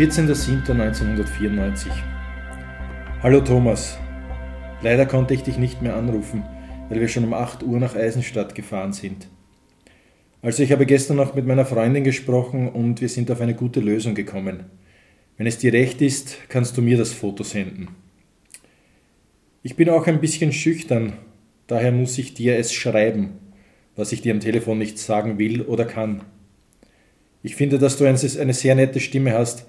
14.07.1994 Hallo Thomas, leider konnte ich dich nicht mehr anrufen, weil wir schon um 8 Uhr nach Eisenstadt gefahren sind. Also ich habe gestern noch mit meiner Freundin gesprochen und wir sind auf eine gute Lösung gekommen. Wenn es dir recht ist, kannst du mir das Foto senden. Ich bin auch ein bisschen schüchtern, daher muss ich dir es schreiben, was ich dir am Telefon nicht sagen will oder kann. Ich finde, dass du eine sehr nette Stimme hast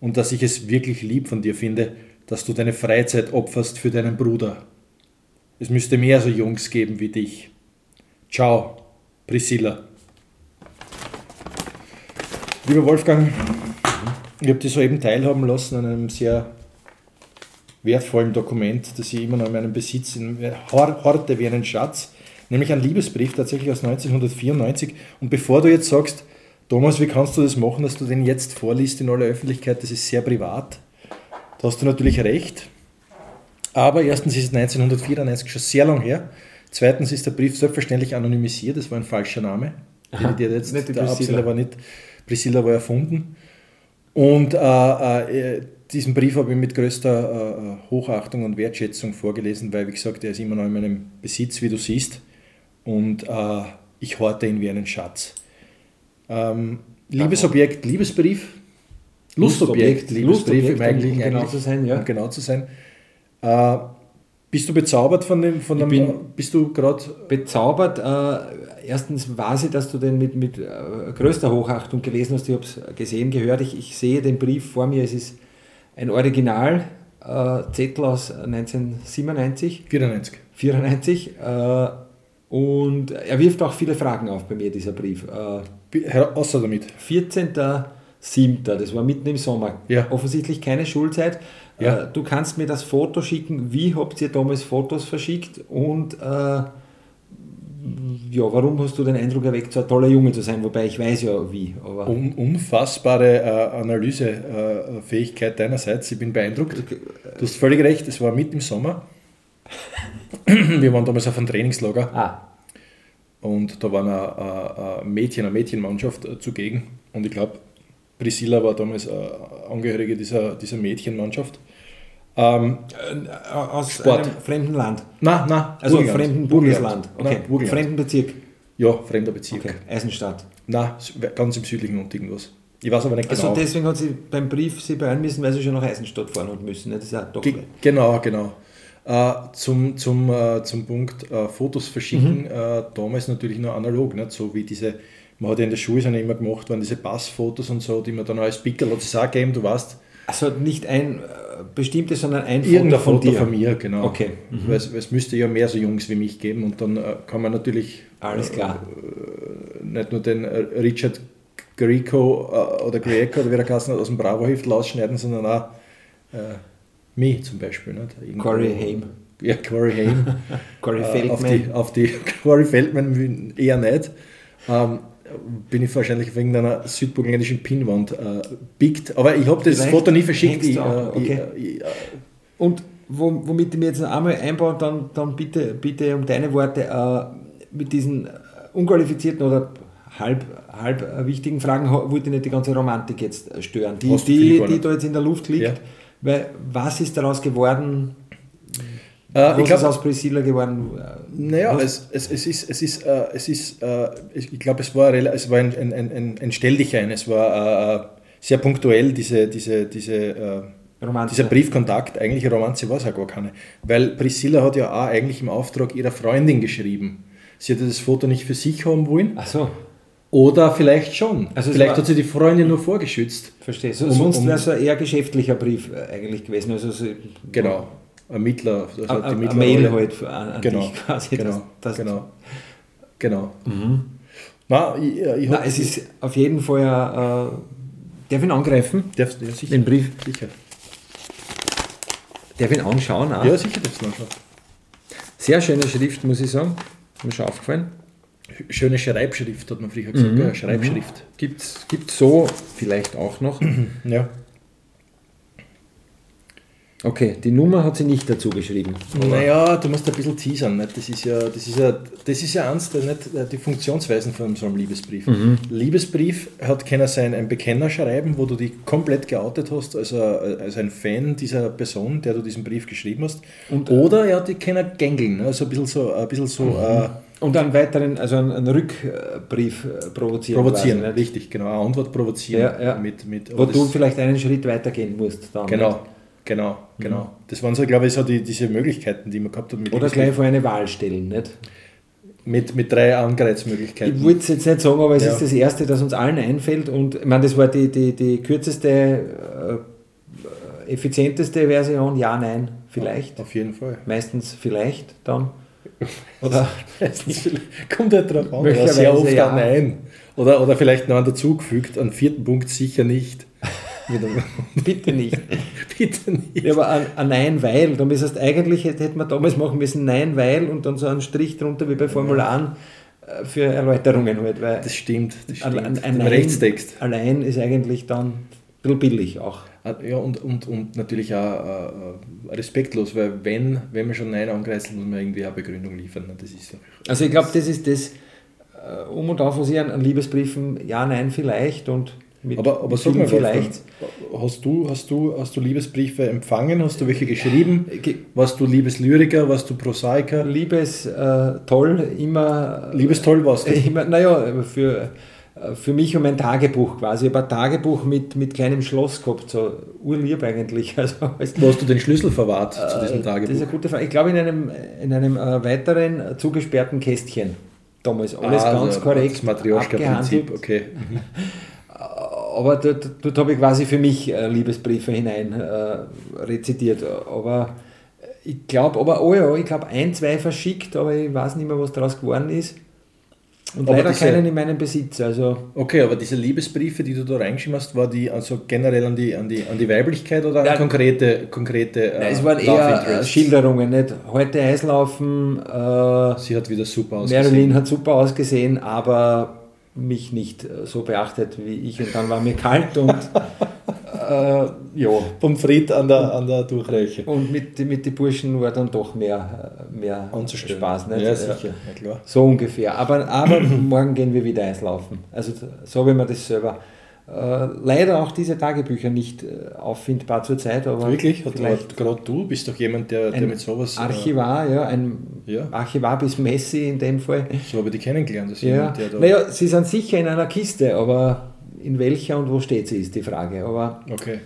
und dass ich es wirklich lieb von dir finde, dass du deine Freizeit opferst für deinen Bruder. Es müsste mehr so Jungs geben wie dich. Ciao, Priscilla. Lieber Wolfgang, ich habe dich soeben teilhaben lassen an einem sehr wertvollen Dokument, das ich immer noch in meinem Besitz in, horte wie einen Schatz, nämlich ein Liebesbrief tatsächlich aus 1994. Und bevor du jetzt sagst, Thomas, wie kannst du das machen, dass du den jetzt vorliest in aller Öffentlichkeit? Das ist sehr privat. Da hast du natürlich recht. Aber erstens ist es 1994 schon sehr lang her. Zweitens ist der Brief selbstverständlich anonymisiert. Das war ein falscher Name. Aha, die jetzt, der Priscilla war nicht. Priscilla war erfunden. Und äh, äh, diesen Brief habe ich mit größter äh, Hochachtung und Wertschätzung vorgelesen, weil, wie gesagt, er ist immer noch in meinem Besitz, wie du siehst. Und äh, ich horte ihn wie einen Schatz. Ähm, Liebesobjekt, Liebesbrief. Lustobjekt, Liebesbrief Lustobjekt, im Eigentlichen. Um genau zu sein, ja. Um genau zu sein. Äh, bist du bezaubert von dem, von dem bin bist du gerade... Bezaubert, äh, erstens weiß ich, dass du den mit, mit äh, größter Hochachtung gelesen hast, ich habe es gesehen, gehört, ich, ich sehe den Brief vor mir, es ist ein Original, äh, Zettel aus 1997. 94. 94, und er wirft auch viele Fragen auf bei mir, dieser Brief. Äh, außer damit. 14.07., das war mitten im Sommer. Ja. Offensichtlich keine Schulzeit. Ja. Äh, du kannst mir das Foto schicken. Wie habt ihr damals Fotos verschickt? Und äh, ja, warum hast du den Eindruck erweckt, so ein toller Junge zu sein? Wobei ich weiß ja wie. Aber Un unfassbare äh, Analysefähigkeit deinerseits. Ich bin beeindruckt. Du hast völlig recht, es war mitten im Sommer. Wir waren damals auf einem Trainingslager. Ah. Und da war eine, eine Mädchen, eine Mädchenmannschaft äh, zugegen. Und ich glaube, Priscilla war damals äh, Angehörige dieser, dieser Mädchenmannschaft. Ähm, äh, aus Sport. einem fremden Land? Nein, nein. Also Burgenland. fremden Bundesland. Okay. Nein, Fremden Bezirk? Ja, fremder Bezirk. Okay. Eisenstadt? Nein, ganz im südlichen und irgendwas. Ich weiß aber nicht also genau. Also deswegen hat sie beim Brief sie beeilen müssen, weil sie schon nach Eisenstadt fahren und müssen. Das ist ja doch Ge genau, genau. Äh, zum, zum, äh, zum Punkt äh, Fotos verschicken, mhm. Äh, damals natürlich nur analog, nicht? so wie diese, man hat ja in der Schule immer gemacht, waren diese Passfotos und so, die man dann als Pickel hat es auch gegeben, du weißt. Also nicht ein äh, bestimmtes, sondern ein Foto von Foto dir. von mir, genau. Okay. Mhm. Weil es, müsste ja mehr so Jungs wie mich geben und dann äh, kann man natürlich alles klar nicht nur den Richard Greco oder Greco oder wie er aus dem Bravo-Heftel ausschneiden, sondern auch Me zum Beispiel. Nicht? Corey Haim. Ja, Corey Haim. Corey Feldman. auf die, auf die Corey Feldman eher nicht. Ähm, bin ich wahrscheinlich wegen einer südburgenländischen Pinwand äh, biegt. Aber ich habe das Vielleicht Foto nie verschickt. Ich, äh, okay. ich, ich, äh, Und womit ich mir jetzt noch einmal einbaue, dann, dann bitte, bitte um deine Worte äh, mit diesen unqualifizierten oder halb, halb wichtigen Fragen wollte ich nicht die ganze Romantik jetzt stören, die, die, die da jetzt in der Luft liegt. Ja. Weil, was ist daraus geworden? Äh, was ich glaub, ist aus Priscilla geworden? Naja, es, es, es ist, es ist, äh, es ist äh, ich glaube, es war, es war ein, ein, ein, ein Stelldichein, es war äh, sehr punktuell, diese, diese, diese, äh, dieser Briefkontakt. Eigentlich Romanze war es ja gar keine. Weil Priscilla hat ja auch eigentlich im Auftrag ihrer Freundin geschrieben. Sie hatte das Foto nicht für sich haben wollen. Ach so. Oder vielleicht schon. Also vielleicht hat sie die Freundin nur vorgeschützt. Verstehe. So, um, sonst wäre es ein eher geschäftlicher Brief äh, eigentlich gewesen. Also so, genau. Ein Mittler. Also a, die Mittler Mail halt an, an genau. dich quasi. Genau. Das, das genau. genau. Mhm. Na, ich, ich Na, es ist auf jeden Fall. Äh, darf ich ihn angreifen? Darfst, ja, sicher. Den Brief? Sicher. Darf ich ihn anschauen? Auch? Ja, sicher darfst du anschauen. Sehr schöne Schrift, muss ich sagen. Mir schon aufgefallen schöne Schreibschrift, hat man früher gesagt. Mhm. Ja, Schreibschrift. Mhm. Gibt es so vielleicht auch noch. ja. Okay, die Nummer hat sie nicht dazu geschrieben. Naja, du musst ein bisschen teasern. Nicht? Das, ist ja, das, ist ja, das ist ja eins der, nicht, die Funktionsweisen von so einem Liebesbrief. Mhm. Liebesbrief hat keiner sein ein Bekenner schreiben, wo du dich komplett geoutet hast, als, ein- als ein Fan dieser Person, der du diesen Brief geschrieben hast. Und- Oder er hat dich keiner gängeln. Also ein bisschen so, ein bisschen so äh, Und einen weiteren, also einen, einen Rückbrief äh, provozieren. provozieren. quasi? Richtig, genau. Eine Antwort provozieren. Ja, ja. Mit, mit, Wo du vielleicht einen Schritt weiter gehen musst. Dann, Genau, nicht? genau, genau. Das waren so, glaube ich, so die, diese Möglichkeiten, die man gehabt hat mit Oder gleich vor eine Wahl stellen. Nicht? Mit, mit drei Angereizmöglichkeiten. Ich wollte es jetzt nicht sagen, aber es Ja. ist das Erste, das uns allen einfällt. Und ich meine, das war die, die, die kürzeste, äh, effizienteste Version. Ja, nein, vielleicht. Auf jeden Fall. Meistens vielleicht dann. Oder Kommt halt drauf an, Möglicherweise sehr oft ja. ein Nein. Oder, oder vielleicht noch einen dazugefügt, einen vierten Punkt sicher nicht. Bitte nicht. Bitte nicht. Ja, aber ein, ein Nein, weil, dann ist heißt, eigentlich hätte man damals machen müssen Nein, weil und dann so einen Strich drunter wie bei Formularen äh, für Erläuterungen halt, weil Das stimmt, das ein, stimmt. ein, ein Im Nein Rechtstext. allein ist eigentlich dann ein bisschen billig auch. Ah, Ja, und, und, und natürlich auch äh, äh, respektlos, weil wenn, wenn man schon Nein angreift, muss man irgendwie eine Begründung liefern. ne? Das ist Also ich glaube, das ist das äh, um und auf, was ich an, an Liebesbriefen ja, nein, vielleicht und mit, Aber, aber mit sag mal, vielleicht. Hast du, hast, du, hast du Liebesbriefe empfangen? Hast du welche geschrieben? Ge- Warst du Liebeslyriker? Warst du Prosaiker? Liebes äh, toll, immer Liebestoll warst du? Mein, naja, für, für mich um ein Tagebuch quasi. Ich habe ein Tagebuch mit, mit kleinem Schloss gehabt, so urlieb eigentlich. Also, als- Wo hast du den Schlüssel verwahrt zu diesem Äh, Das ist Tagebuch? eine gute Frage. Ich glaube, in einem, in einem äh, weiteren äh, zugesperrten Kästchen. Damals alles Ah, ganz also korrekt. Das Matrioschka-Prinzip, okay. Mhm. Aber dort, dort habe ich quasi für mich äh, Liebesbriefe hinein äh, rezitiert. Aber ich glaube, aber oh ja, ich glaube ein, zwei verschickt, aber ich weiß nicht mehr, was daraus geworden ist. Und Aber leider diese- keinen in meinem Besitz. Also Okay, aber diese Liebesbriefe, die du da reingeschrieben hast, war die also generell an die, an die, an die Weiblichkeit oder an Nein. konkrete, konkrete äh, Nein, es waren eher äh? Schilderungen, nicht? Heute Eislaufen, äh, Sie hat wieder super ausgesehen. Marilyn hat super ausgesehen, aber mich nicht äh, so beachtet wie ich und dann war mir kalt und äh, ja. Pommes frites an der, an der Durchreiche. Und mit, mit den Burschen war dann doch mehr, äh, mehr Anzustellen. Spaß. Nicht? Ja, sicher, ja klar. So ungefähr. Aber, aber morgen gehen wir wieder Eislaufen. Also so wie man das selber. Äh, leider auch diese Tagebücher nicht äh, auffindbar zurzeit, aber Wirklich? Vielleicht gerade du bist doch jemand, der, der mit sowas. Archivar, ja, ein Ja. Archivar bis Messi in dem Fall. Äh, so habe ich die kennengelernt. Das Ja. jemand, der da, Naja, sie sind sicher in einer Kiste, aber in welcher und wo steht sie, ist die Frage. Aber Okay.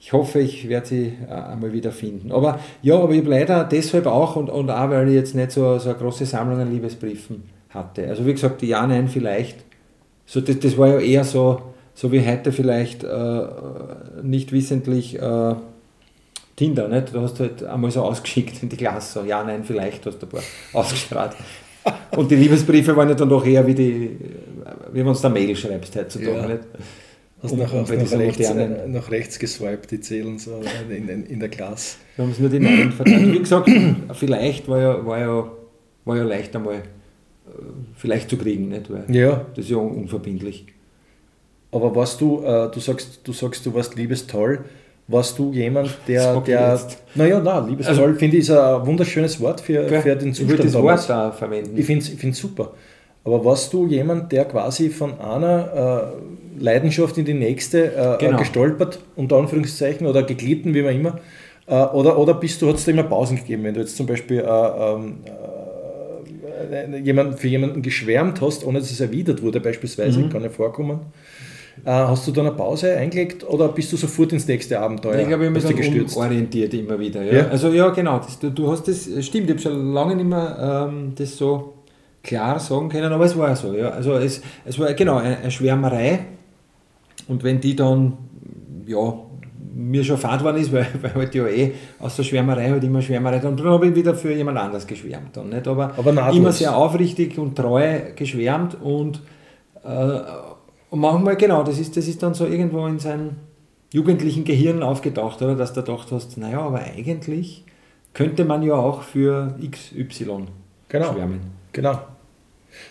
ich hoffe, ich werde sie äh, einmal wieder finden. Aber ja, aber ich habe leider deshalb auch und, und auch, weil ich jetzt nicht so, so eine große Sammlung an Liebesbriefen hatte. Also wie gesagt, Ja, Nein vielleicht. So, das, das war ja eher so, so wie heute vielleicht äh, nicht wissentlich äh, Tinder, nicht? Du hast halt einmal so ausgeschickt in die Klasse, so Ja, Nein vielleicht, hast du ein paar ausgestrahlt. Und die Liebesbriefe waren ja dann doch eher wie die, wie wenn du da Mail schreibst heutzutage. Ja. Nicht? Hast Um- nach, um nach, rechts, äh, nach rechts geswiped, die zählen so in, in, in der Klasse. Wir haben es nur die Nein verteilt. Wie gesagt, vielleicht war ja, war ja, war ja leicht einmal äh, vielleicht zu kriegen, nicht? Weil Ja, das ist ja un- unverbindlich. aber warst du, äh, du sagst, du sagst, du warst liebestoll. Warst du jemand, der, der, naja, nein, liebestoll finde ich ist ein wunderschönes Wort für, für den ich würde Zustand das. Wort da verwenden. Ich finde es super. Aber warst du jemand, der quasi von einer äh, Leidenschaft in die nächste äh, Genau. äh, gestolpert, unter Anführungszeichen, oder geglitten, wie man immer? Äh, oder, oder bist du, hat es da immer Pausen gegeben, wenn du jetzt zum Beispiel äh, ähm, äh, jemand, für jemanden geschwärmt hast, ohne dass es erwidert wurde, beispielsweise, Mhm. kann ja vorkommen. Hast du dann eine Pause eingelegt oder bist du sofort ins nächste Abenteuer? ich glaube, ich habe mich umorientiert immer wieder. Ja? Ja? Also ja, genau. Das, du, du hast das, stimmt, ich habe schon lange nicht mehr ähm, das so klar sagen können, aber es war so. Ja? Also es, es war genau eine, Schwärmerei und wenn die dann, ja, mir schon fad worden ist, weil, weil halt ja eh aus der Schwärmerei halt immer Schwärmerei, dann, dann habe ich wieder für jemand anders geschwärmt. Dann, nicht? Aber, Aber immer sehr aufrichtig und treu geschwärmt und, äh, und manchmal, genau, das ist, das ist dann so irgendwo in seinem jugendlichen Gehirn aufgetaucht, oder? dass du gedacht hast, naja, aber eigentlich könnte man ja auch für XY Genau. schwärmen. Genau.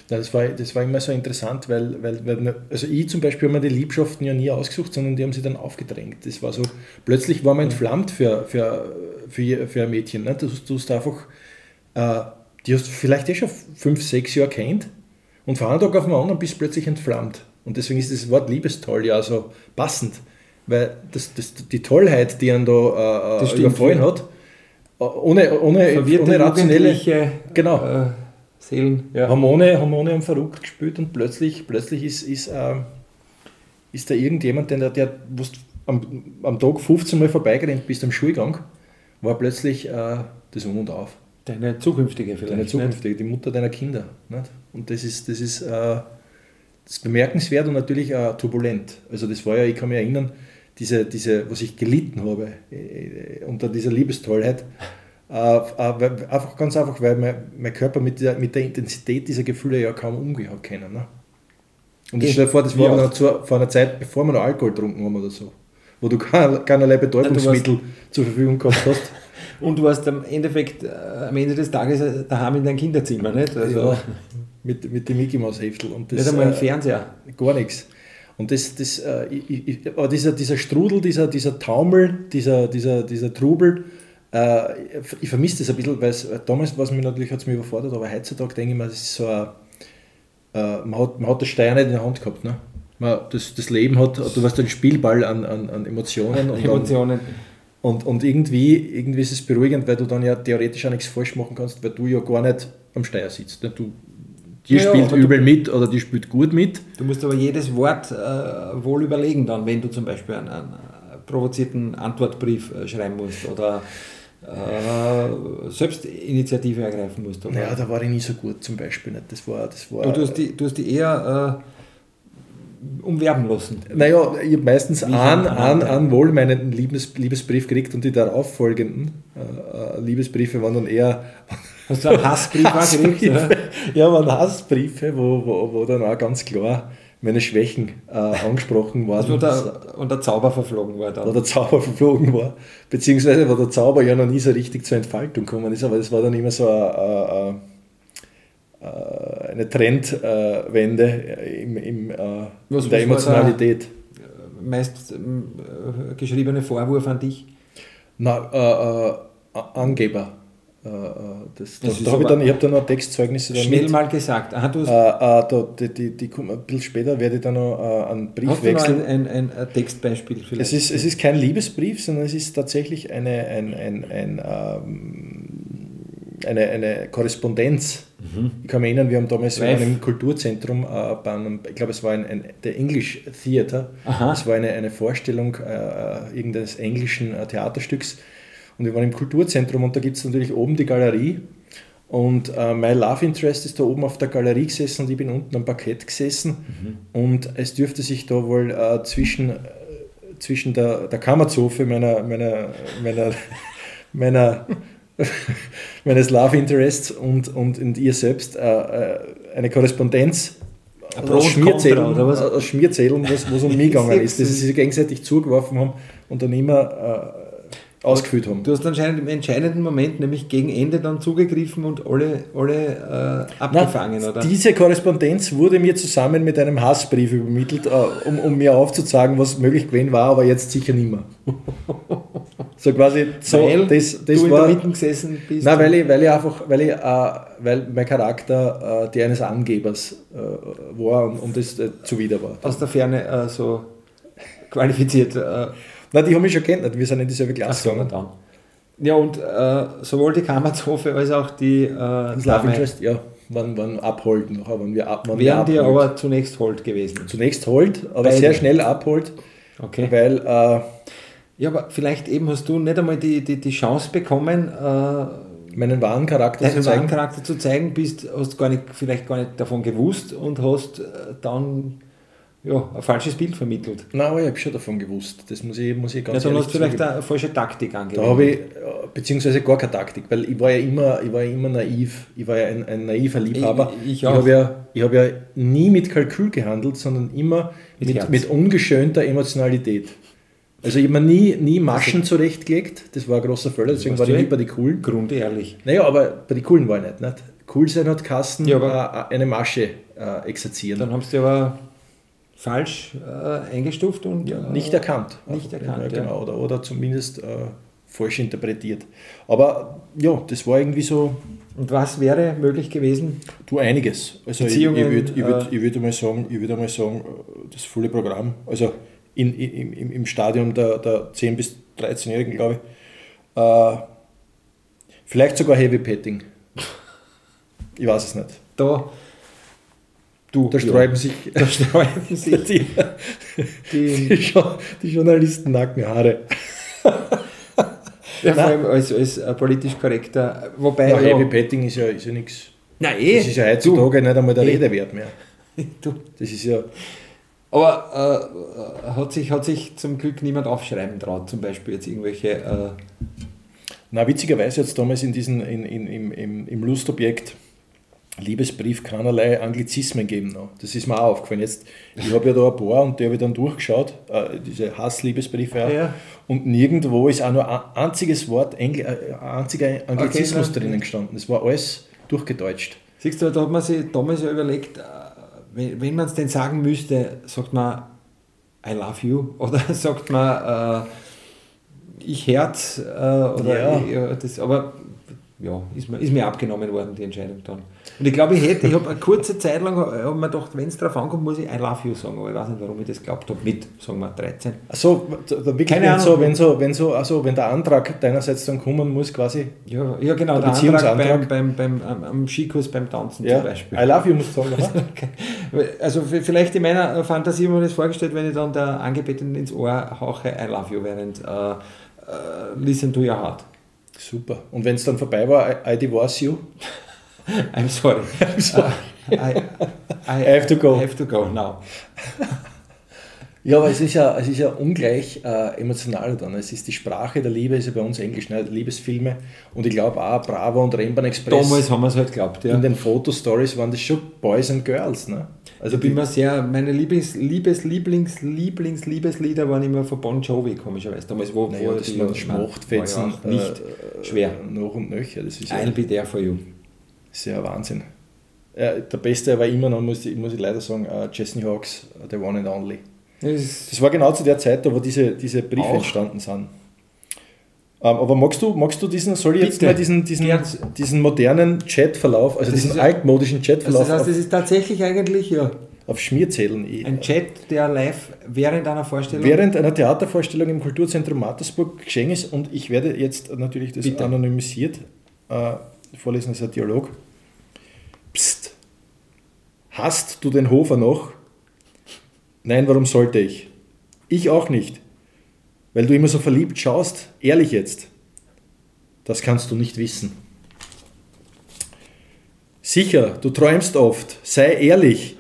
Das war, das war immer so interessant, weil, weil, weil also ich zum Beispiel habe mir die Liebschaften ja nie ausgesucht, sondern die haben sie dann aufgedrängt. Das war so, plötzlich war man entflammt für, für, für, für ein Mädchen. Ne? Du, du hast einfach, äh, die hast du vielleicht eh schon fünf, sechs Jahre kennt und von einem Tag auf den anderen bist du plötzlich entflammt. Und deswegen ist das Wort Liebestoll ja so passend, weil das, das, die Tollheit, die einen da äh, überfallen hat, ohne, ohne, ohne rationelle genau, äh, Seelen. Ja. Hormone, Hormone haben verrückt gespielt und plötzlich, plötzlich ist, ist, äh, ist da irgendjemand, der, der am, am Tag 15 Mal vorbeigerannt bist am Schulgang, war plötzlich äh, das Um und Auf. Deine zukünftige vielleicht. Deine zukünftige, nicht? die Mutter deiner Kinder. Nicht? Und das ist, das ist, äh, das ist bemerkenswert und natürlich äh, turbulent. Also das war ja, ich kann mich erinnern, diese, diese, was ich gelitten habe äh, unter dieser Liebestollheit, äh, äh, einfach ganz einfach, weil mein, mein Körper mit der, mit der Intensität dieser Gefühle ja kaum umgehen können. Ne? Und ich stelle vor, das war noch zu, vor einer Zeit, bevor wir noch Alkohol getrunken haben oder so, wo du keinerlei Betäubungsmittel zur Verfügung gehabt hast. Und du warst am Endeffekt äh, am Ende des Tages daheim in deinem Kinderzimmer, nicht? Also ja, mit, mit dem Mickey Mouse Heftel. Und das, nicht einmal im Fernseher. Gar nichts. Und das, das, äh, ich, ich, aber dieser, dieser Strudel, dieser, dieser Taumel, dieser, dieser, dieser Trubel, äh, ich vermisse das ein bisschen, weil es, damals was mich natürlich hat's mich überfordert, aber heutzutage denke ich mir, das ist so ein, äh, man, hat, man hat das Steuer nicht in der Hand gehabt. Ne? Man, das, das Leben hat, du warst ein Spielball an, an, an Emotionen. Und Emotionen. Und, und irgendwie, irgendwie ist es beruhigend, weil du dann ja theoretisch auch nichts falsch machen kannst, weil du ja gar nicht am Steuer sitzt. Ne? Du, die ja, spielt übel mit oder die spielt gut mit. Du musst aber jedes Wort äh, wohl überlegen dann, wenn du zum Beispiel einen, einen provozierten Antwortbrief äh, schreiben musst oder äh, Selbstinitiative ergreifen musst. Oder? Ja, da war ich nie so gut zum Beispiel nicht. Das war, das war, du, hast die, du hast die eher äh, umwerben lassen. Naja, ich habe meistens einen, an, an wohl meinen Liebes, Liebesbrief gekriegt und die darauf folgenden äh, äh Liebesbriefe waren dann eher Hast du einen Hassbrief Hassbriefe, Ja, waren Hassbriefe, wo, wo, wo dann auch ganz klar meine Schwächen äh, angesprochen worden. Also der, und der Zauber verflogen war dann. Wo der Zauber verflogen war, beziehungsweise wo der Zauber ja noch nie so richtig zur Entfaltung gekommen ist, aber das war dann immer so eine, eine, eine Trendwende im, im, äh, in der Emotionalität. Der meist äh, geschriebene Vorwurf an dich? Na, äh, äh, Angeber. Äh, äh, das, das da, da ich, dann, ich habe dann noch Textzeugnisse Schnell mit. mal gesagt. Aha, du hast äh, äh, da, die, die, die, ein bisschen später werde ich dann noch äh, einen Brief hast wechseln. Du ein, ein, ein, Textbeispiel vielleicht? Es ist, es ist kein Liebesbrief, sondern es ist tatsächlich eine, ein, ein, ein, ähm, eine, eine Korrespondenz. Mhm. Ich kann mich erinnern, wir haben damals Live. in einem Kulturzentrum, äh, bei einem, ich glaube, es war ein, ein, der English Theater, es war eine, eine Vorstellung äh, irgendeines englischen Theaterstücks und wir waren im Kulturzentrum und da gibt es natürlich oben die Galerie. Und äh, mein Love Interest ist da oben auf der Galerie gesessen und ich bin unten am Parkett gesessen. Mhm. Und es dürfte sich da wohl äh, zwischen, äh, zwischen der, der Kammerzofe meiner, meiner, meiner, meiner meines Love Interests und, und, und ihr selbst äh, äh eine Korrespondenz aus Schmierzählen, aus Schmierzählen, was, was um mich gegangen ist, dass sie sich gegenseitig zugeworfen haben und dann immer äh, ausgefüllt haben. Du hast anscheinend im entscheidenden Moment, nämlich gegen Ende, dann zugegriffen und alle, alle äh, abgefangen, Na, oder? Diese Korrespondenz wurde mir zusammen mit einem Hassbrief übermittelt, äh, um, um mir aufzuzeigen, was möglich gewesen war, aber jetzt sicher nicht mehr. so quasi, so, weil das, das du war, in der Mitte gesessen bist? Nein, weil ich, weil ich einfach, weil, ich, äh, weil mein Charakter äh, der eines Angebers äh, war und, und das äh, zuwider war. Aus der Ferne so qualifiziert Nein, die haben mich schon kennt, wir sind in dieselbe Klasse gegangen. So, ja, und äh, sowohl die Kammerzofe als auch die äh, Love Interest, ja, waren, waren abholt noch, waren wir ab, waren Wären die aber zunächst Holt gewesen. Zunächst Holt, aber Beide. sehr schnell abholt. Okay. Weil. Äh, ja, aber vielleicht eben hast du nicht einmal die, die, die Chance bekommen, äh, meinen wahren Charakter zu zeigen. Wahren Charakter zu zeigen, bist, hast gar nicht, vielleicht gar nicht davon gewusst und hast äh, dann ja, ein falsches Bild vermittelt. Nein, aber ich habe schon davon gewusst. Das muss ich, muss ich ganz ja, dann hast du vielleicht eine falsche Taktik angewendet. Da habe ich, beziehungsweise gar keine Taktik, weil ich war ja immer, ich war ja immer naiv. Ich war ja ein, ein naiver Liebhaber. Ich, ich, ich habe ja, hab ja nie mit Kalkül gehandelt, sondern immer mit, mit, mit ungeschönter Emotionalität. Also ich habe mir nie, nie Maschen also, zurechtgelegt, das war ein großer Fehler, deswegen war ich nie bei den Coolen. Grundehrlich. Naja, aber bei den Coolen war ich nicht. nicht? cool sein hat Kasten, Ja, aber- äh, eine Masche äh, exerzieren. Dann haben sie aber falsch äh, eingestuft und Ja, äh, nicht erkannt. nicht erkannt, Ja, genau. Oder, oder zumindest äh, falsch interpretiert. Aber ja, das war irgendwie so, Und was wäre möglich gewesen? du einiges. Also ich, ich Beziehungen, würde ich würd, äh, ich würd einmal sagen, ich würd einmal sagen, äh, das volle Programm, also in, in, im, im Stadium der, der 10- bis 13-Jährigen, glaube ich, äh, vielleicht sogar Heavy Petting. Ich weiß es nicht. Da, du, Da sträuben sich da sträuben sich die, die, die, die Journalisten Nackenhaare. ja, vor allem als, als äh, politisch korrekter, wobei, Ja, ja, Heavy Petting ist ja, ist ja nichts. na eh, Das ist ja heutzutage nicht einmal der eh. Rede wert mehr. du, Das ist ja. aber äh, hat, sich, hat sich zum Glück niemand aufschreiben traut, zum Beispiel jetzt irgendwelche, äh, Na, witzigerweise es damals in diesen, in, in, im, im, im Lustobjekt Liebesbrief keinerlei Anglizismen gegeben. Noch. Das ist mir auch aufgefallen. Jetzt, ich habe ja da ein paar und die habe ich dann durchgeschaut, äh, diese Hassliebesbriefe auch. Ja. Und nirgendwo ist auch nur ein einziges Wort, Engl äh, ein einziger Anglizismus Okay, drinnen gestanden. Das war alles durchgedeutscht. Siehst du, da hat man sich damals ja überlegt, äh, wenn, wenn man es denn sagen müsste, sagt man I love you oder sagt man äh, ich Herz äh, oder Ja. ich, ja, das, aber ja, ist mir, ist mir abgenommen worden, die Entscheidung dann. Und ich glaube, ich hätte, ich habe eine kurze Zeit lang hab mir gedacht, wenn es darauf ankommt, muss ich I love you sagen, aber ich weiß nicht, warum ich das glaubt habe, mit, sagen wir, 13. Also, wirklich, Keine wenn, Ahnung. so, wenn, so, wenn, so, also, wenn der Antrag deinerseits dann kommen muss, quasi, Ja, ja genau, Der der, Antrag beim, beim, beim, am, am Skikurs beim Tanzen ja, zum Beispiel. I love you, musst du sagen. Also vielleicht in meiner Fantasie habe ich mir das vorgestellt, wenn ich dann der Angebeteten ins Ohr hauche, I love you, während äh, äh, Listen to your heart. Super. Und wenn es dann vorbei war, I, I divorce you. I'm sorry. sorry. Äh, I, I, I have to go. I have to go now. Ja, aber es ist ja, es ist ja ungleich äh, emotional dann. Es ist die Sprache der Liebe, ist ja bei uns Englisch, ne? Liebesfilme. Und ich glaube auch Bravo und Rennbahn Express. Damals haben wir es halt geglaubt, ja. In den Fotostories waren das schon Boys and Girls. Ne? Also ich bin mir sehr, meine Lieblings, Liebes, Lieblings, Lieblings, Liebeslieder waren immer von Bon Jovi, komischerweise. Damals, wo, naja, wo das die- Schmachtfetzen. war ja auch nicht äh, schwer. Noch und nöcher. Das ist ja, I'll be there for you. Ist ja Wahnsinn. Äh, der Beste war immer noch, muss ich, muss ich leider sagen, äh, Chesney Hawks, äh, The One and Only. Das war genau zu der Zeit, da wo diese, diese Briefe Auch. entstanden sind. Ähm, aber magst du, magst du diesen, soll ich jetzt Bitte. mal diesen, diesen, Gern. diesen modernen Chatverlauf, also Das diesen altmodischen also Chatverlauf das heißt, das ist tatsächlich eigentlich ja, auf Schmierzetteln eh- ein Chat, der live während einer Vorstellung während einer Theatervorstellung im Kulturzentrum Mattersburg geschehen ist und ich werde jetzt natürlich das Bitte. anonymisiert äh, vorlesen, das ist ein Dialog. Hast du den Hofer noch? Nein, warum sollte ich? Ich auch nicht. Weil du immer so verliebt schaust. Ehrlich jetzt. Das kannst du nicht wissen. Sicher, du träumst oft. Sei ehrlich.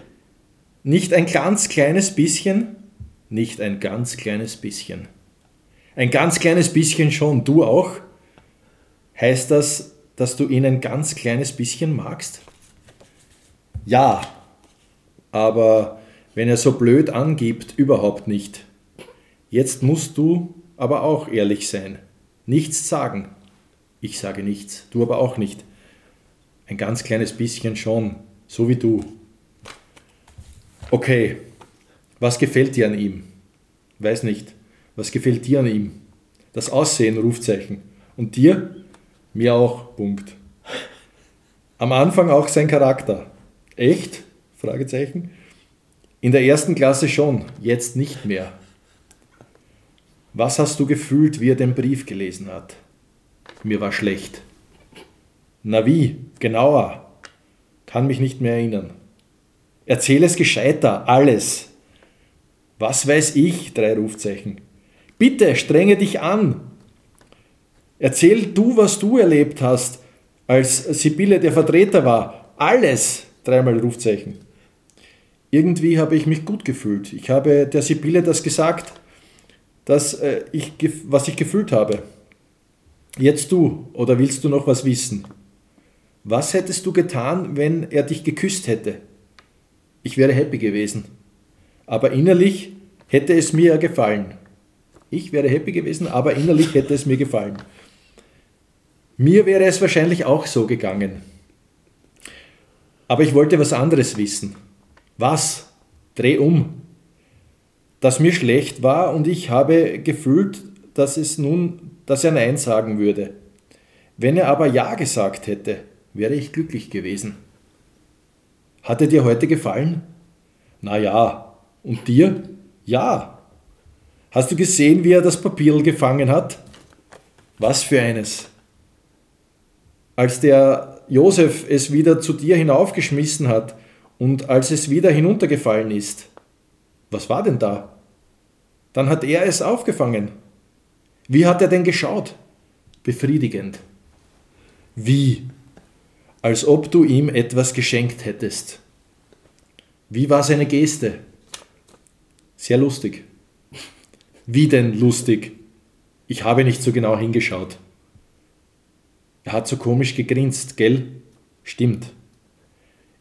Nicht ein ganz kleines bisschen? Nicht ein ganz kleines bisschen. Ein ganz kleines bisschen schon. Du auch? Heißt das, dass du ihn ein ganz kleines bisschen magst? Ja, aber wenn er so blöd angibt, überhaupt nicht. Jetzt musst du aber auch ehrlich sein. Nichts sagen. Ich sage nichts, du aber auch nicht. Ein ganz kleines bisschen schon, so wie du. Okay, was gefällt dir an ihm? Weiß nicht. Was gefällt dir an ihm? Das Aussehen, Rufzeichen. Und dir? Mir auch, Punkt. Am Anfang auch sein Charakter. Echt? Fragezeichen. In der ersten Klasse schon, jetzt nicht mehr. Was hast du gefühlt, wie er den Brief gelesen hat? Mir war schlecht. Na wie? Genauer. Kann mich nicht mehr erinnern. Erzähl es gescheiter, alles. Was weiß ich? Drei Rufzeichen. Bitte, strenge dich an. Erzähl du, was du erlebt hast, als Sibylle der Vertreter war. Alles. Dreimal Rufzeichen. Irgendwie habe ich mich gut gefühlt. Ich habe der Sibylle das gesagt, dass, äh, ich, was ich gefühlt habe. Jetzt du, oder willst du noch was wissen? Was hättest du getan, wenn er dich geküsst hätte? Ich wäre happy gewesen. Aber innerlich hätte es mir gefallen. Ich wäre happy gewesen, aber innerlich hätte es mir gefallen. Mir wäre es wahrscheinlich auch so gegangen. Aber ich wollte was anderes wissen. Was? Dreh um. Dass mir schlecht war und ich habe gefühlt, dass es nun, dass er Nein sagen würde. Wenn er aber Ja gesagt hätte, wäre ich glücklich gewesen. Hat er dir heute gefallen? Na ja. Und dir? Ja. Hast du gesehen, wie er das Papier gefangen hat? Was für eines. Als der Josef es wieder zu dir hinaufgeschmissen hat und als es wieder hinuntergefallen ist. Was war denn da? Dann hat er es aufgefangen. Wie hat er denn geschaut? Befriedigend. Wie? Als ob du ihm etwas geschenkt hättest. Wie war seine Geste? Sehr lustig. Wie denn lustig? Ich habe nicht so genau hingeschaut. Er hat so komisch gegrinst, gell? Stimmt.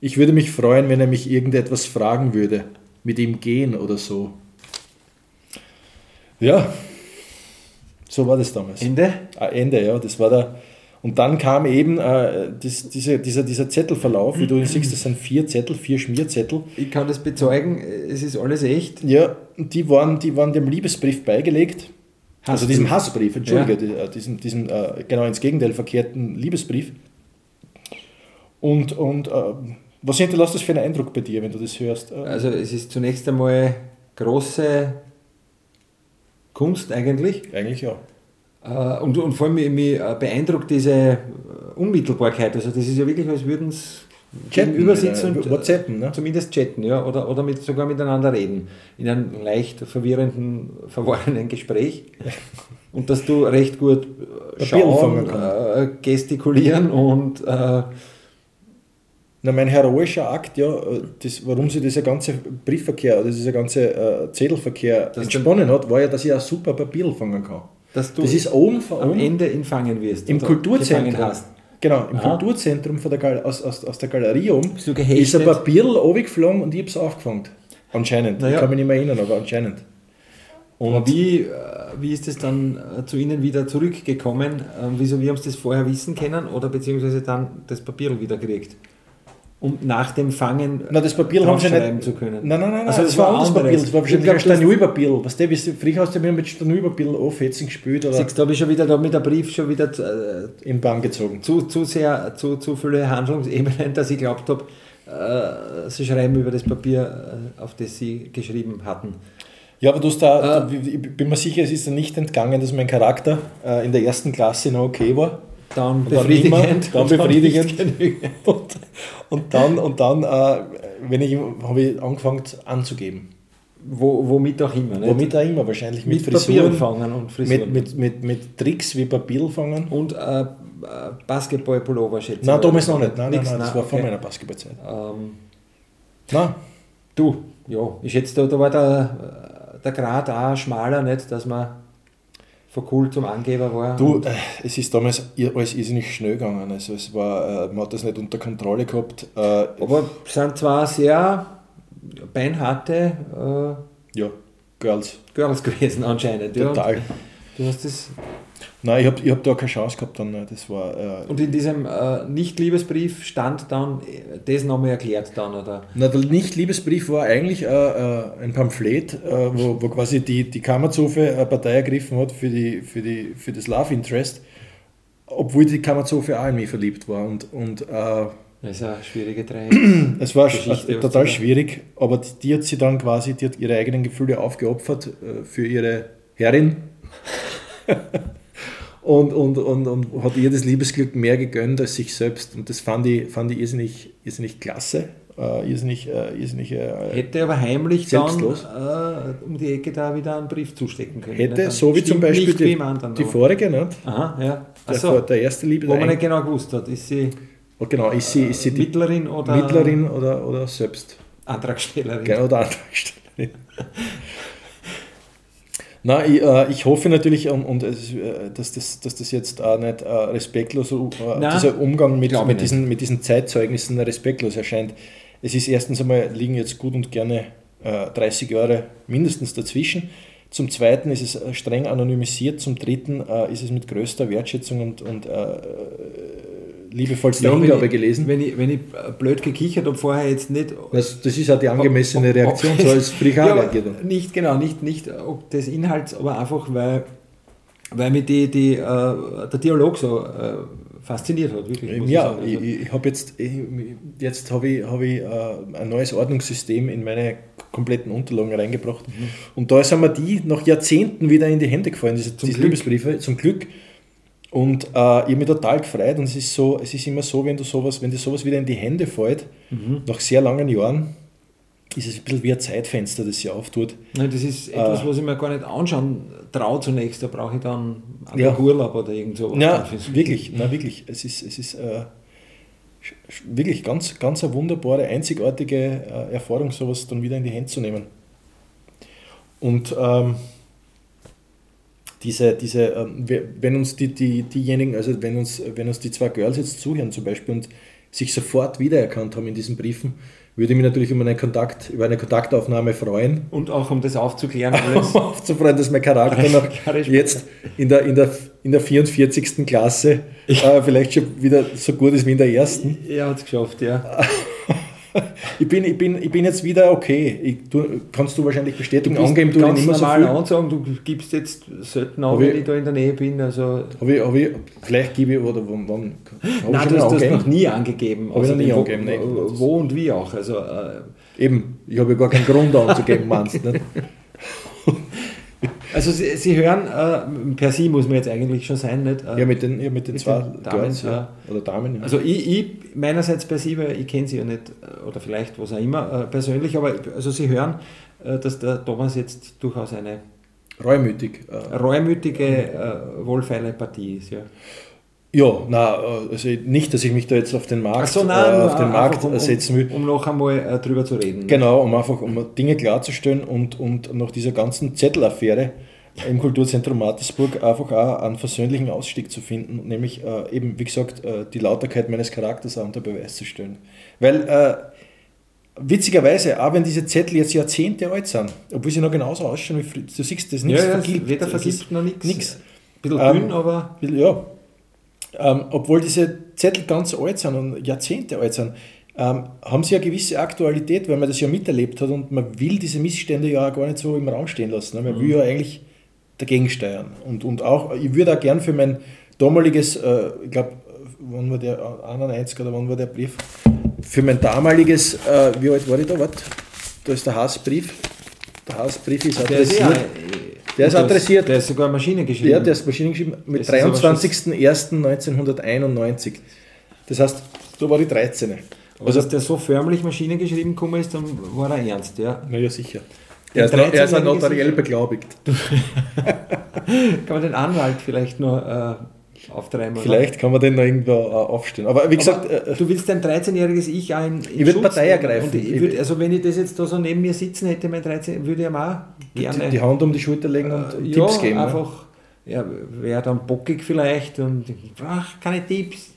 Ich würde mich freuen, wenn er mich irgendetwas fragen würde. Mit ihm gehen oder so. Ja, so war das damals. Ende? Ah, Ende, ja. Das war der. Und dann kam eben äh, das, dieser, dieser, dieser Zettelverlauf, wie du ihn siehst, das sind vier Zettel, vier Schmierzettel. Ich kann das bezeugen, es ist alles echt. Ja, die waren, die waren dem Liebesbrief beigelegt. Also diesem Hassbrief, Entschuldige, Ja. äh, diesem, diesem äh, genau ins Gegenteil verkehrten Liebesbrief. Und, und äh, was hinterlässt das für einen Eindruck bei dir, wenn du das hörst? Äh, Also es ist zunächst einmal große Kunst eigentlich. Eigentlich ja. Äh, Und, und vor allem mich, äh, beeindruckt diese Unmittelbarkeit. Also das ist ja wirklich, als würden sie gegenüber sitzen äh, und WhatsAppen, ne? zumindest chatten, ja, oder, oder mit, sogar miteinander reden. In einem leicht verwirrenden, verworrenen Gespräch. Und dass du recht gut schauen, äh, gestikulieren und äh, Na, mein heroischer Akt, ja, äh, das, warum sich dieser ganze Briefverkehr, oder dieser ganze äh, Zettelverkehr Das entsponnen hat, war ja, dass ich auch super Papier fangen kann. dass du Das ist oben am oben Ende ihn fangen wirst. im oder Kulturzentrum. Hast. Genau, im Aha. Kulturzentrum von der Gal aus, aus, aus der Galerie um ist ein? Papier runtergeflogen und ich habe es aufgefangen. Anscheinend. Naja. Ich kann mich nicht mehr erinnern, aber anscheinend. Und wie, äh, wie ist es dann äh, zu Ihnen wieder zurückgekommen? Ähm, Wieso wir haben es das vorher wissen können oder beziehungsweise dann das Papier wieder gekriegt? Um nach dem Fangen Na, das Papier haben sie nicht. zu können. Nein, nein, nein, Also das das war anderes. Papier. Das war Ich wahrscheinlich ein Stanui-Papier. Weißt du, wie früher hast du mir mit Stanui-Papier aufhetzen gespielt oder Siehst du, habe ich schon wieder da mit der Brief schon wieder äh, im Bann gezogen. zu, zu sehr, zu, zu viele Handlungsebenen, dass ich glaubt habe, äh, sie schreiben über das Papier, äh, auf das sie geschrieben hatten. Ja, aber du hast da, Äh. ich bin mir sicher, es ist dir nicht entgangen, dass mein Charakter äh, in der ersten Klasse noch okay war. Dann Und dann befriedigend. immer, dann befriedigend. genügend. Und, dann, und dann äh, wenn ich, habe ich angefangen anzugeben. Wo, womit auch immer. Nicht? Womit auch immer, wahrscheinlich mit, mit Frisuren, fangen und Frisuren. mit, mit, mit, mit Tricks wie Papier fangen. Und äh, äh, Basketball-Pullover schätze ich Nein, mal. damals noch nicht. Nein, nein, Nix, nein, das nein, war vor okay. meiner Basketballzeit. Ähm, Nein, du, ja, ich schätze, da, da war der, äh, der Grad auch schmaler, nicht, dass man von cool zum Angeber war. du, äh, es ist damals alles irrsinnig schnell gegangen. Also es war, äh, man hat das nicht unter Kontrolle gehabt. Äh, aber es sind zwar sehr beinharte ja, Girls, äh, Girls gewesen anscheinend. Ja. total. Du hast das, Nein, ich habe ich hab da keine Chance gehabt dann. Das war, äh, und in diesem äh, Nicht-Liebesbrief stand dann das nochmal erklärt dann, oder? Na, der Nicht-Liebesbrief war eigentlich äh, äh, ein Pamphlet, äh, wo, wo quasi die, die Kammerzofe eine Partei ergriffen hat für, die, für, die, für das Love Interest, obwohl die Kammerzofe auch in mich verliebt war. Und, und äh, Das ist eine schwierige Dreieck. es war Geschichte, total schwierig, aber die, die hat sie dann quasi, die hat ihre eigenen Gefühle aufgeopfert äh, für ihre Herrin. Und, und, und, und hat ihr das Liebesglück mehr gegönnt als sich selbst. Und das fand ich, fand ich irrsinnig, irrsinnig klasse, äh, irrsinnig, äh, irrsinnig äh, Hätte aber heimlich dann Selbstlos. äh, um die Ecke da wieder einen Brief zustecken können. Hätte, Dann so wie zum Beispiel die, anderen, die vorige, ne? Aha, ja. der, der erste Liebe. wo man nicht genau gewusst hat, ist sie oh, genau, ist sie, ist sie die Mittlerin oder Mittlerin oder, oder selbst? Antragstellerin? Genau, oder Antragstellerin. Na, ich, äh, ich hoffe natürlich, und, und es, äh, dass, das, dass das jetzt auch nicht äh, respektlos, äh, dieser Umgang mit, mit, diesen, mit diesen Zeitzeugnissen respektlos erscheint. Es ist erstens einmal, liegen jetzt gut und gerne äh, 30 Jahre mindestens dazwischen. Zum Zweiten ist es äh, streng anonymisiert. Zum Dritten äh, ist es mit größter Wertschätzung und, und äh, liebevollste Ja, wenn Hingabe ich- gelesen. Wenn ich, wenn ich blöd gekichert habe, vorher jetzt nicht. Das, das ist ja die angemessene ob- ob- Reaktion, ob- so als ja, aber geht. Nicht genau, nicht, nicht ob des Inhalts, aber einfach, weil, weil mich die, die, äh, der Dialog so äh, fasziniert hat, wirklich. muss Ja, sagen. ich, ich habe jetzt, ich, jetzt habe ich, habe ich äh, ein neues Ordnungssystem in meine kompletten Unterlagen reingebracht. Mhm. Und da sind mir die nach Jahrzehnten wieder in die Hände gefallen, diese, Zum diese Glück. Liebesbriefe, zum Glück. Und äh, ich habe mich total gefreut und es ist so, es ist immer so, wenn du sowas, wenn dir sowas wieder in die Hände fällt, Mhm. nach sehr langen Jahren, ist es ein bisschen wie ein Zeitfenster, das sich auftut. Nein, das ist etwas, Äh. was ich mir gar nicht anschauen traue zunächst. Da brauche ich dann einen Ja. Urlaub oder irgend sowas. Ja, wirklich, na wirklich. Es ist, es ist äh, wirklich ganz, ganz eine wunderbare, einzigartige äh, Erfahrung, sowas dann wieder in die Hände zu nehmen. Und ähm, diese, diese ähm, wenn uns die, die, diejenigen, also wenn uns, wenn uns die zwei Girls jetzt zuhören zum Beispiel und sich sofort wiedererkannt haben in diesen Briefen, würde ich mich natürlich über, einen Kontakt, über eine Kontaktaufnahme freuen. Und auch um das aufzuklären, alles. Um aufzufreuen, dass mein Charakter noch jetzt in der, in der, in der 44. Klasse äh, vielleicht schon wieder so gut ist wie in der ersten. er hat es geschafft, ja. Ich bin, ich bin, ich bin jetzt wieder okay. Ich, du, kannst du wahrscheinlich bestätigen, angeben du ganz nicht mehr so normal viel. ansagen, du gibst jetzt selten an, wenn ich- ich da in der Nähe bin. Also, Hab ich, hab ich, vielleicht gebe ich, oder wann, wann ich nein, schon du hast das noch nie angegeben. Hab ich noch nie Außerdem, angegeben, nein. wo, wo und wie auch. Also, äh, Eben, ich habe ja gar keinen Grund anzugeben, meinst du? also Sie, Sie hören, äh, per Sie muss man jetzt eigentlich schon sein, nicht? Äh, Ja, mit den, ja, mit den Mit zwei den Damen, Girls, ja. Oder Damen. Ja. Also ich, ich meinerseits per Sie, weil ich kenne Sie ja nicht, äh, oder vielleicht was auch immer äh, persönlich, aber also Sie hören, äh, dass der Thomas jetzt durchaus eine Reumütig. Äh, reumütige, äh, wohlfeile Partie ist. Ja. ja, na, also nicht, dass ich mich da jetzt auf den Markt, so, äh, nein, auf den Markt um, setzen will. um, um noch einmal äh, drüber zu reden. Genau, um einfach um Dinge klarzustellen und, und nach dieser ganzen Zettelaffäre im Kulturzentrum Mattersburg einfach auch einen versöhnlichen Ausstieg zu finden, nämlich äh, eben, wie gesagt, äh, die Lauterkeit meines Charakters auch unter Beweis zu stellen. Weil äh, witzigerweise, auch wenn diese Zettel jetzt Jahrzehnte alt sind, obwohl sie noch genauso ausschauen wie früher, du siehst, das ist Ja, nichts ja, vergilbt. weder ist noch nichts. Nix. Bisschen Ähm, dünn, aber Ja, ähm, obwohl diese Zettel ganz alt sind und Jahrzehnte alt sind, ähm, haben sie eine gewisse Aktualität, weil man das ja miterlebt hat und man will diese Missstände ja auch gar nicht so im Raum stehen lassen. Ne? Man will ja eigentlich dagegen steuern. Und, und auch, ich würde auch gern für mein damaliges, äh, ich glaube, wann war der 91 oder wann war der Brief? Für mein damaliges, äh, wie alt war ich da? Warte, da ist der Haasbrief. Der Haasbrief ist der ist, adressiert. ja, Der ist adressiert. Der ist sogar Maschine geschrieben. Ja, der ist Maschinen geschrieben mit Das ist aber 23.01.1991. Das heißt, da war die 13. aber Also, dass der so förmlich Maschine geschrieben gekommen ist, dann war er ernst, ja. naja, sicher. Er ist, noch- er ist 13-Jährige notariell beglaubigt. Kann man den Anwalt vielleicht noch äh, auftreiben? oder? Vielleicht kann man den noch irgendwo äh, aufstellen. Aber wie gesagt, Aber äh, du willst dein 13-jähriges Ich auch in, in Ich würd Schutz Partei ergreifen. Ich würd, also wenn ich das jetzt da so neben mir sitzen hätte, mein 13, würde ich ihm auch gerne die, die Hand um die Schulter legen und äh, Tipps geben. ne? einfach, ja, wäre dann bockig vielleicht und brauche keine Tipps.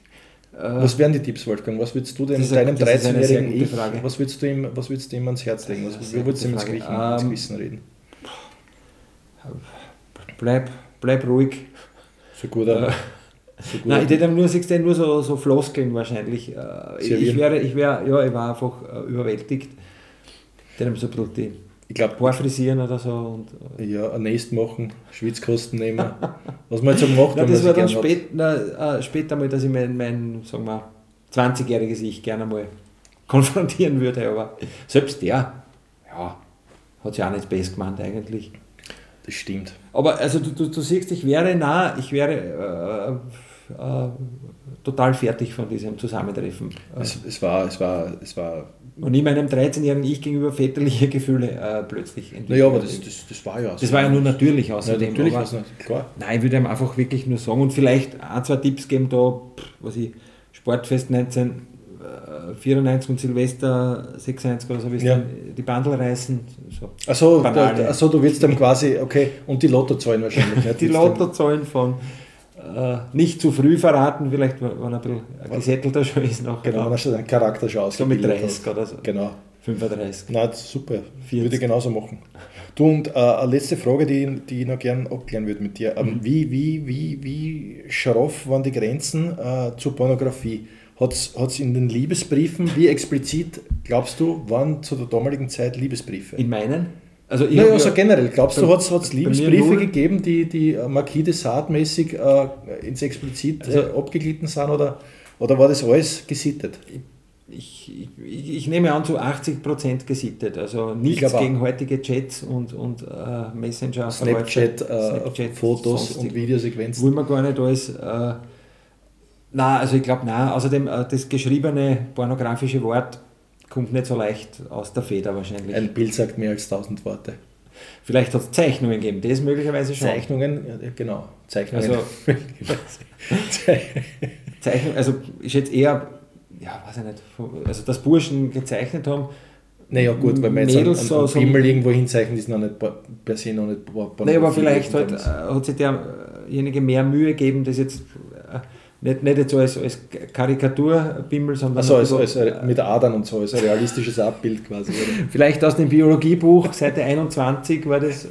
Äh, Was wären die Tipps, Wolfgang? Was würdest du denn Das ist eine- deinem das ist eine sehr 13-jährigen gute Ich, Frage. was würdest du ihm, was würdest du ihm ans Herz legen? Was, wie würdest du ihm ins. Gewissen, ins Ähm, Gewissen reden? bleib, bleib ruhig. So gut, aber- Äh, so. Nein, ich hätte nur, siehst nur so, so Floskeln wahrscheinlich. Äh, Ich, Servieren. ich wäre, ich wäre, ja, ich war einfach überwältigt. Dann so ein bisschen die ich glaube, Haare frisieren oder so. Und, äh, ja, ein Nest machen, Schwitzkosten nehmen. was man jetzt so gemacht wenn das war dann hat. spät, na, äh, später mal, dass ich mein, mein sagen wir, 20-jähriges Ich gerne mal konfrontieren würde, aber selbst der, ja, hat sich auch nicht best gemeint eigentlich. Das stimmt. Aber also du, du, du siehst, ich wäre nah, ich wäre äh, äh, total fertig von diesem Zusammentreffen. Äh, Es, es, war, es, war, es war, Und ich meinem 13-jährigen Ich gegenüber väterliche Gefühle äh, plötzlich entwickelt. naja, aber das, das, das war ja so. das war ja nur natürlich ja, außerdem. natürlich, aber- noch, klar. Nein, ich würde ihm einfach wirklich nur sagen und vielleicht ein, zwei Tipps geben, da, was ich, Sportfest 1994 und Silvester 96 oder so, wie Ja. die Bandel reißen. So. Achso, also du willst dann quasi, okay, und die Lottozahlen wahrscheinlich. Die Lottozahlen von äh, nicht zu früh verraten, vielleicht, wenn er ein bisschen gesättelter schon ist noch. Genau, dann schon dein Charakter schon so mit ausgebildet 30 hat. oder so. Genau. 35. Na, super. 40. Würde ich genauso machen. Du und äh, eine letzte Frage, die, die ich noch gerne abklären würde mit dir. Ähm, mhm. Wie, wie, wie, wie schroff waren die Grenzen äh, zur Pornografie? Hat es in den Liebesbriefen, wie explizit glaubst du, waren zu der damaligen Zeit Liebesbriefe? In meinen? Also, ich naja, also generell, glaubst du, hat es Liebesbriefe gegeben, die, die Marquis de Sade mäßig äh, ins Explizit also, äh, abgeglitten sind oder, oder war das alles gesittet? Ich, ich, ich nehme an, zu 80% gesittet. Also nichts gegen heutige Chats und, und äh, Messenger. Snapchat, äh, Snapchat Fotos und Videosequenzen. Will man gar nicht alles. Äh, nein, also ich glaube, nein. Außerdem, äh, das geschriebene pornografische Wort kommt nicht so leicht aus der Feder wahrscheinlich. Ein Bild sagt mehr als tausend Worte. Vielleicht hat es Zeichnungen gegeben, das möglicherweise schon. Zeichnungen, ja, genau. Zeichnungen. Also, Zeichnung, also ist jetzt eher, ja, weiß ich nicht, also dass Burschen gezeichnet haben. Naja, gut, weil man jetzt einen, einen, einen Pimmel irgendwo hinzeichnet, ist noch nicht per se noch nicht. Naja, aber vielleicht halt, äh, hat sich derjenige mehr Mühe gegeben, das jetzt nicht, nicht jetzt so als, als Karikaturbimmel, sondern also als, als, mit Adern und so, als ein realistisches Abbild quasi. Oder? Vielleicht aus dem Biologiebuch, Seite 21 war das,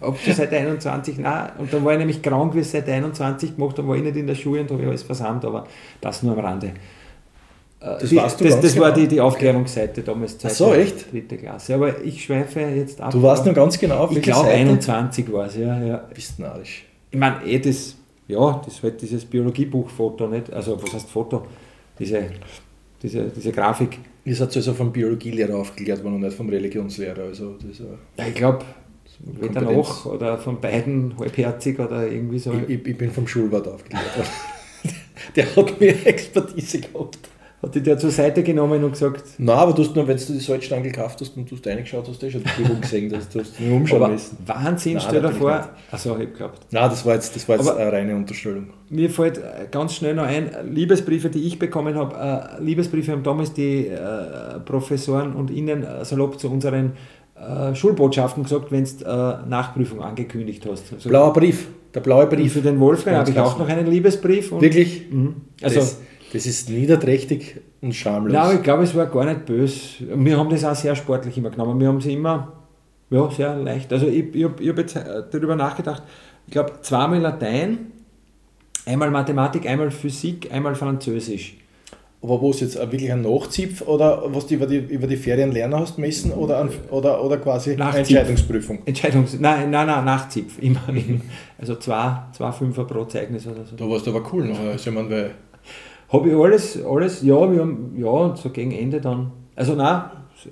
ob die Seite 21, nein, und dann war ich nämlich krank, wie Seite 21 gemacht habe, war ich nicht in der Schule und habe ich alles versammelt, aber das nur am Rande. Äh, das, die, das, das war genau. die, die Aufklärungsseite damals, Zeit so, echt? dritte Klasse. Aber ich schweife jetzt ab. Du warst nur ganz genau auf Ich glaube 21 war es, ja, ja. Bist narrisch. Ich meine, eh das ja, das ist halt dieses Biologiebuchfoto, nicht? Also was heißt Foto? Diese, diese, diese Grafik. Ihr seid also vom Biologielehrer aufgeklärt worden und nicht vom Religionslehrer. Also das, ja, ich glaube, weder noch oder von beiden halbherzig oder irgendwie so. Ich, ich, ich bin vom Schulwart aufgeklärt worden. Der hat mir Expertise gehabt. Hat die der zur Seite genommen und gesagt. Nein, aber du hast nur, wenn du die Salzstange gekauft hast und du hast reingeschaut hast, du schon die Übung gesehen, dass du hast nur umschauen müssen. Wahnsinn, stell dir vor. Achso, ich hab geglaubt. Nein, das war jetzt, das war jetzt eine reine Unterstellung. Mir fällt äh, ganz schnell noch ein, Liebesbriefe, die ich bekommen habe. Äh, Liebesbriefe haben damals die äh, Professoren und Ihnen äh, salopp zu unseren äh, Schulbotschaften gesagt, wenn du äh, Nachprüfung angekündigt hast. Also, Blauer Brief, der blaue Brief. Und für den Wolfgang habe ich auch noch einen Liebesbrief. Wirklich? Mhm. Also, das, das ist niederträchtig und schamlos. Nein, ich glaube, es war gar nicht böse. Wir haben das auch sehr sportlich immer genommen. Wir haben sie immer ja, sehr leicht. Also ich, ich habe hab jetzt äh, darüber nachgedacht. Ich glaube, zweimal Latein, einmal Mathematik, einmal Physik, einmal Französisch. Aber wo es jetzt wirklich ein Nachzipf oder was du über die, über die Ferien lernen hast messen oder, ein, oder, oder quasi eine Entscheidungsprüfung? Entscheidungs nein, nein, nein, Nachzipf. Immer. also zwei, zwei Fünfer pro Zeugnis oder so. Da warst du aber cool noch. Also, ich meine, weil habe ich alles, alles, ja, wir haben, ja, und so gegen Ende dann, also nein,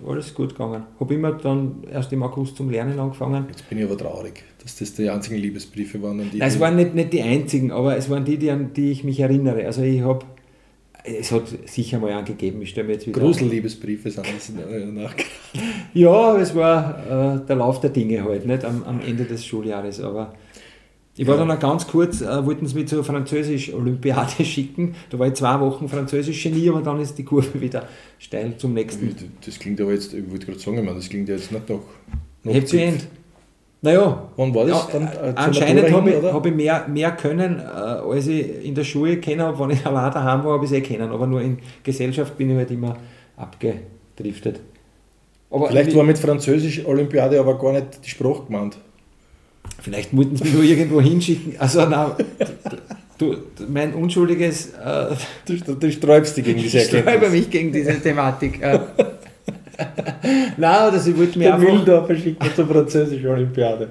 alles gut gegangen. Habe immer dann erst im August zum Lernen angefangen. Jetzt bin ich aber traurig, dass das die einzigen Liebesbriefe waren. An die Nein, es waren nicht, nicht die einzigen, aber es waren die, die, an die ich mich erinnere. Also ich habe, es hat sicher mal angegeben, ich stelle mir jetzt wieder... Gruselliebesbriefe sind das nach. Ja, es war äh, der Lauf der Dinge halt, nicht am, am Ende des Schuljahres, aber ich war dann noch ganz kurz, äh, wollten sie mich zur Französisch-Olympiade schicken. Da war ich zwei Wochen Französisch-Genie, aber dann ist die Kurve wieder steil zum nächsten. Das klingt aber jetzt, ich wollte gerade sagen, das klingt ja jetzt nicht nach. Happy End. Naja, wann war das? Ja, dann, äh, anscheinend habe ich, hab ich mehr, mehr können, äh, als ich in der Schule kennen habe. Wenn ich allein daheim war, habe ich es eh kennen. Aber nur in Gesellschaft bin ich halt immer abgedriftet. Aber Vielleicht war mit Französisch-Olympiade aber gar nicht die Sprache gemeint. Vielleicht wollten sie mich nur irgendwo hinschicken. Also, nein, du, mein unschuldiges. Äh, du, du sträubst dich gegen diese Erkenntnis. Ich sträube mich gegen diese Thematik. Äh. nein, oder sie wollten mir einfach. Mühldorfer schickt mich zur französischen Olympiade.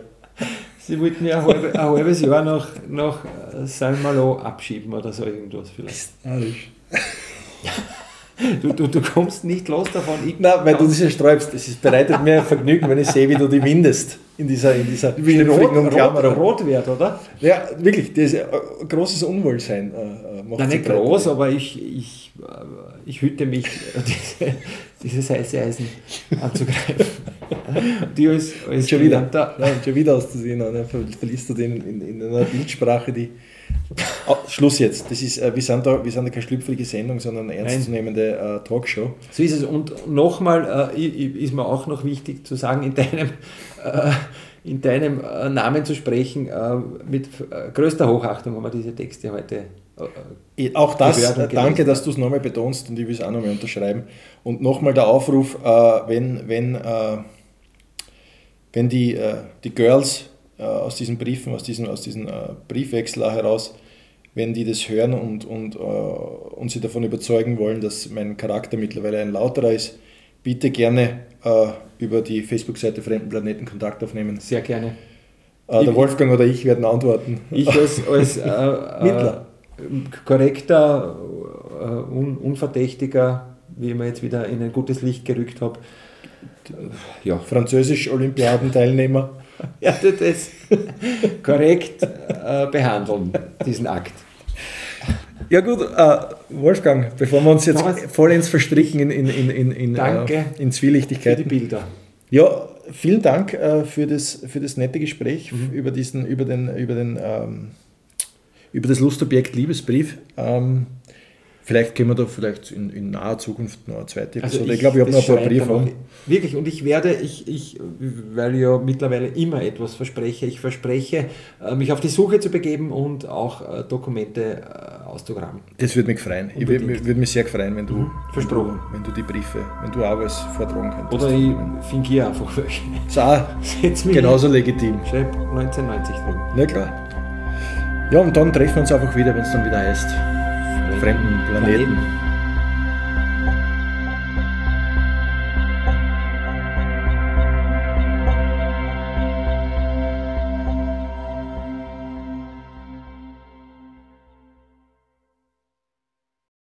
Sie wollten mir ein, halbe, ein halbes Jahr nach, nach Saint-Malo abschieben oder so irgendwas vielleicht. Du, du, du kommst nicht los davon. Ich Nein, weil du ja sträubst. Es bereitet mir Vergnügen, wenn ich sehe, wie du die windest in dieser, in dieser wie rot, rot, rot wird, oder? Ja, wirklich, das ist ein großes Unwohlsein. Äh, äh macht Nein, nicht groß, aber ich, ich, äh, ich hüte mich, diese, dieses heiße Eisen anzugreifen. die als, als schon, wieder, nein, schon wieder auszusehen, dann verliest du den in, in einer Bildsprache, die Oh, Schluss jetzt. Das ist, äh, wir, sind da, wir sind da keine schlüpfrige Sendung, sondern eine ernstzunehmende äh, Talkshow. So ist es. Und nochmal äh, ist mir auch noch wichtig zu sagen, in deinem, äh, in deinem äh, Namen zu sprechen. Äh, mit größter Hochachtung haben wir diese Texte heute. auch das, danke, dass du es nochmal betonst und ich will es auch nochmal unterschreiben. Und nochmal der Aufruf, wenn, wenn wenn die, die Girls aus diesen Briefen, aus diesem aus diesen, äh, Briefwechsel heraus, wenn die das hören und, und, äh, und sie davon überzeugen wollen, dass mein Charakter mittlerweile ein lauterer ist, bitte gerne äh, über die Facebook-Seite Fremden Planeten Kontakt aufnehmen. Sehr gerne. Äh, der Wolfgang oder ich werden antworten. Ich als, als äh, korrekter, un, unverdächtiger, wie ich mir jetzt wieder in ein gutes Licht gerückt habe, ja. Französisch-Olympiadenteilnehmer. Ja, das korrekt äh, behandeln, diesen Akt. Ja gut, äh, Wolfgang, bevor wir uns jetzt vollends verstricken in, in, in, in, in, Danke äh, in Zwielichtigkeiten. Für die Bilder. Ja, vielen Dank äh, für, das, für das nette Gespräch mhm. über, diesen, über, den, über, den, ähm, über das Lustobjekt Liebesbrief. Ähm, Vielleicht können wir da vielleicht in, in naher Zukunft noch eine zweite also Episode. Also ich, ich glaube, ich habe noch ein paar Briefe. Wirklich, und ich werde, ich, ich, weil ich ja mittlerweile immer etwas verspreche, ich verspreche, äh, mich auf die Suche zu begeben und auch äh, Dokumente äh, auszugraben. Das würde mich freuen. Unbedingt. Ich würde mich sehr freuen, wenn du, mhm. Versprochen. Wenn du, die Briefe, wenn du auch was vortragen könntest. Oder ich fingiere einfach welche. Auch genauso legitim. Schreib 1990 drin. Na klar. Ja, und dann treffen wir uns einfach wieder, wenn es dann wieder heißt fremden Planeten. Planeten.